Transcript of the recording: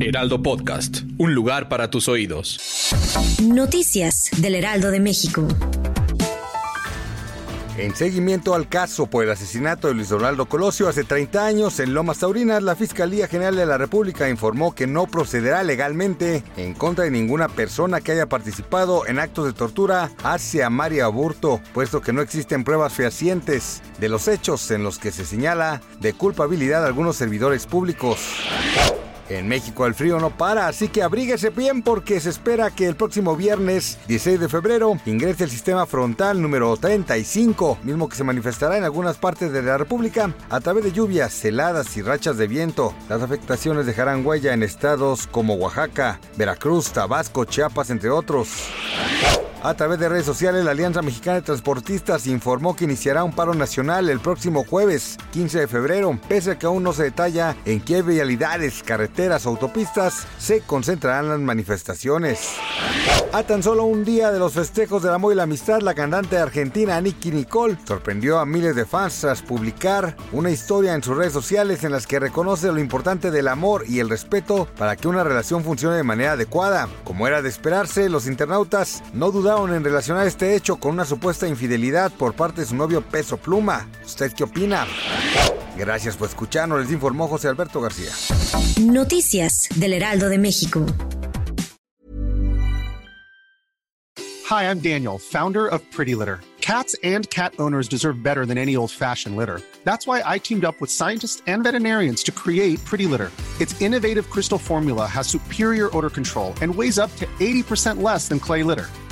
Heraldo Podcast. Un lugar para tus oídos. Noticias del Heraldo de México. En seguimiento al caso por el asesinato de Luis Donaldo Colosio hace 30 años en Lomas Taurinas, la Fiscalía General de la República informó que no procederá legalmente en contra de ninguna persona que haya participado en actos de tortura hacia María Aburto, puesto que no existen pruebas fehacientes de los hechos en los que se señala de culpabilidad a algunos servidores públicos. En México el frío no para, así que abríguese bien porque se espera que el próximo viernes 16 de febrero ingrese el sistema frontal número 35, mismo que se manifestará en algunas partes de la República a través de lluvias, heladas y rachas de viento. Las afectaciones dejarán huella en estados como Oaxaca, Veracruz, Tabasco, Chiapas, entre otros. A través de redes sociales, la Alianza Mexicana de Transportistas informó que iniciará un paro nacional el próximo jueves 15 de febrero, pese a que aún no se detalla en qué vialidades, carreteras o autopistas se concentrarán las manifestaciones. A tan solo un día de los festejos del amor y la amistad, la cantante argentina Nicky Nicole sorprendió a miles de fans tras publicar una historia en sus redes sociales en las que reconoce lo importante del amor y el respeto para que una relación funcione de manera adecuada. Como era de esperarse, los internautas no dudaron en relacionar este hecho con una supuesta infidelidad por parte de su novio Peso Pluma. ¿Usted qué opina? Gracias por escucharnos, les informó José Alberto García. Noticias del Heraldo de México. Hi, I'm Daniel, founder of Pretty Litter. Cats and cat owners deserve better than any old-fashioned litter. That's why I teamed up with scientists and veterinarians to create Pretty Litter. Its innovative crystal formula has superior odor control and weighs up to 80% less than clay litter.